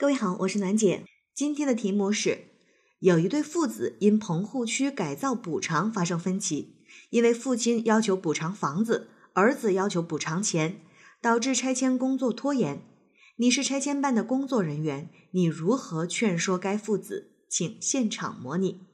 各位好，我是暖姐。今天的题目是：有一对父子因棚户区改造补偿发生分歧，因为父亲要求补偿房子，儿子要求补偿钱，导致拆迁工作拖延。你是拆迁办的工作人员，你如何劝说该父子？请现场模拟。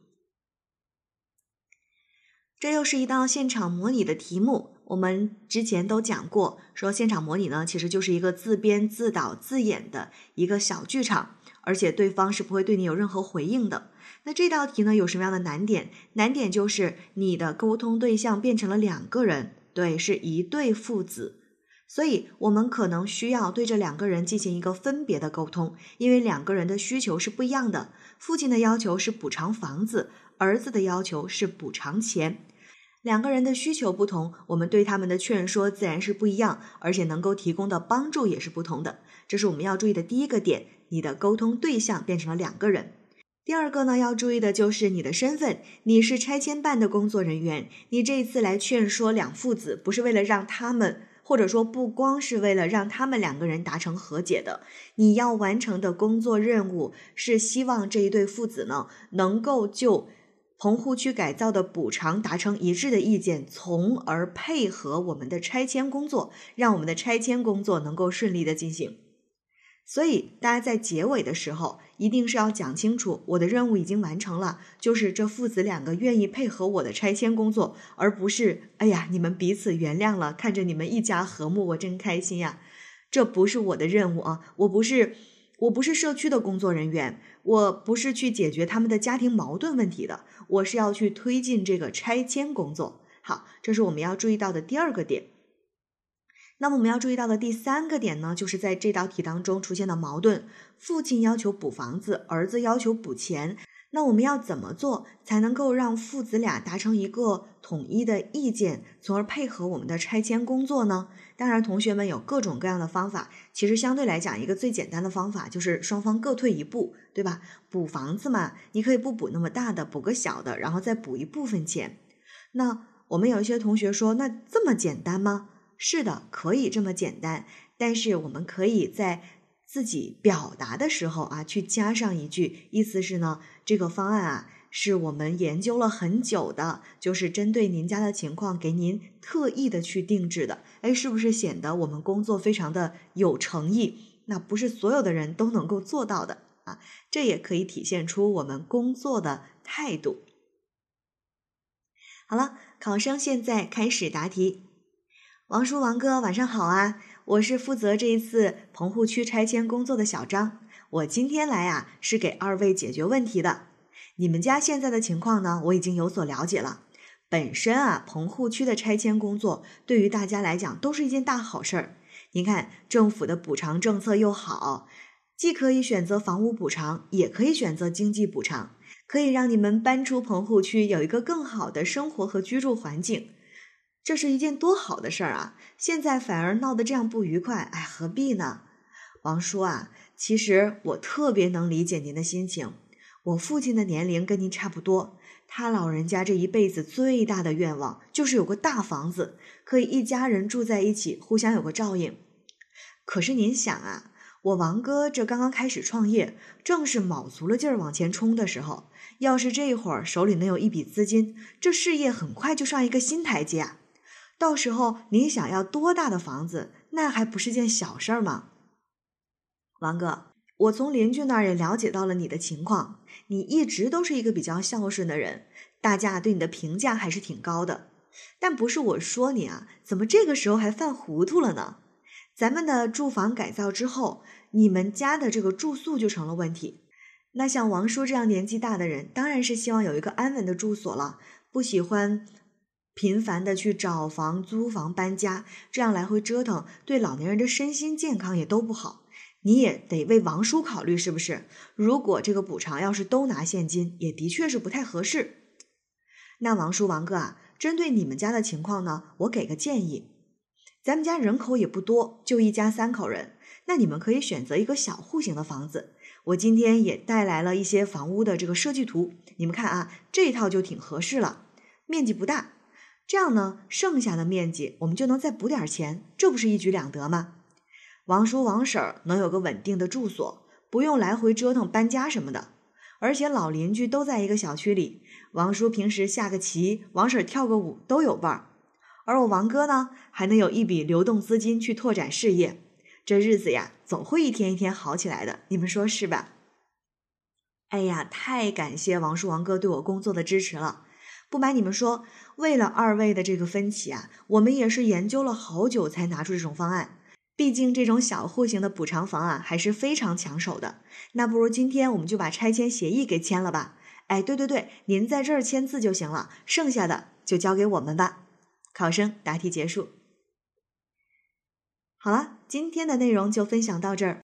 这又是一道现场模拟的题目。我们之前都讲过，说现场模拟呢，其实就是一个自编自导自演的一个小剧场，而且对方是不会对你有任何回应的。那这道题呢，有什么样的难点？难点就是你的沟通对象变成了两个人，对，是一对父子，所以我们可能需要对这两个人进行一个分别的沟通，因为两个人的需求是不一样的。父亲的要求是补偿房子，儿子的要求是补偿钱。两个人的需求不同，我们对他们的劝说自然是不一样，而且能够提供的帮助也是不同的。这是我们要注意的第一个点，你的沟通对象变成了两个人。第二个呢，要注意的就是你的身份，你是拆迁办的工作人员，你这一次来劝说两父子，不是为了让他们，或者说不光是为了让他们两个人达成和解的，你要完成的工作任务是希望这一对父子呢，能够就。棚户区改造的补偿达成一致的意见，从而配合我们的拆迁工作，让我们的拆迁工作能够顺利的进行。所以，大家在结尾的时候一定是要讲清楚，我的任务已经完成了，就是这父子两个愿意配合我的拆迁工作，而不是哎呀，你们彼此原谅了，看着你们一家和睦，我真开心呀。这不是我的任务啊，我不是。我不是社区的工作人员，我不是去解决他们的家庭矛盾问题的，我是要去推进这个拆迁工作。好，这是我们要注意到的第二个点。那么我们要注意到的第三个点呢，就是在这道题当中出现的矛盾：父亲要求补房子，儿子要求补钱。那我们要怎么做才能够让父子俩达成一个统一的意见，从而配合我们的拆迁工作呢？当然，同学们有各种各样的方法。其实相对来讲，一个最简单的方法就是双方各退一步，对吧？补房子嘛，你可以不补那么大的，补个小的，然后再补一部分钱。那我们有一些同学说，那这么简单吗？是的，可以这么简单，但是我们可以在。自己表达的时候啊，去加上一句，意思是呢，这个方案啊是我们研究了很久的，就是针对您家的情况给您特意的去定制的。哎，是不是显得我们工作非常的有诚意？那不是所有的人都能够做到的啊，这也可以体现出我们工作的态度。好了，考生现在开始答题。王叔，王哥，晚上好啊。我是负责这一次棚户区拆迁工作的小张，我今天来啊是给二位解决问题的。你们家现在的情况呢，我已经有所了解了。本身啊，棚户区的拆迁工作对于大家来讲都是一件大好事儿。您看，政府的补偿政策又好，既可以选择房屋补偿，也可以选择经济补偿，可以让你们搬出棚户区，有一个更好的生活和居住环境。这是一件多好的事儿啊！现在反而闹得这样不愉快，哎，何必呢？王叔啊，其实我特别能理解您的心情。我父亲的年龄跟您差不多，他老人家这一辈子最大的愿望就是有个大房子，可以一家人住在一起，互相有个照应。可是您想啊，我王哥这刚刚开始创业，正是卯足了劲儿往前冲的时候，要是这会儿手里能有一笔资金，这事业很快就上一个新台阶啊！到时候您想要多大的房子，那还不是件小事儿吗？王哥，我从邻居那儿也了解到了你的情况，你一直都是一个比较孝顺的人，大家对你的评价还是挺高的。但不是我说你啊，怎么这个时候还犯糊涂了呢？咱们的住房改造之后，你们家的这个住宿就成了问题。那像王叔这样年纪大的人，当然是希望有一个安稳的住所了，不喜欢。频繁的去找房、租房、搬家，这样来回折腾，对老年人的身心健康也都不好。你也得为王叔考虑，是不是？如果这个补偿要是都拿现金，也的确是不太合适。那王叔、王哥啊，针对你们家的情况呢，我给个建议。咱们家人口也不多，就一家三口人，那你们可以选择一个小户型的房子。我今天也带来了一些房屋的这个设计图，你们看啊，这套就挺合适了，面积不大。这样呢，剩下的面积我们就能再补点钱，这不是一举两得吗？王叔王婶儿能有个稳定的住所，不用来回折腾搬家什么的。而且老邻居都在一个小区里，王叔平时下个棋，王婶跳个舞都有伴儿。而我王哥呢，还能有一笔流动资金去拓展事业，这日子呀，总会一天一天好起来的。你们说是吧？哎呀，太感谢王叔王哥对我工作的支持了。不瞒你们说，为了二位的这个分歧啊，我们也是研究了好久才拿出这种方案。毕竟这种小户型的补偿房啊，还是非常抢手的。那不如今天我们就把拆迁协议给签了吧？哎，对对对，您在这儿签字就行了，剩下的就交给我们吧。考生答题结束。好了，今天的内容就分享到这儿。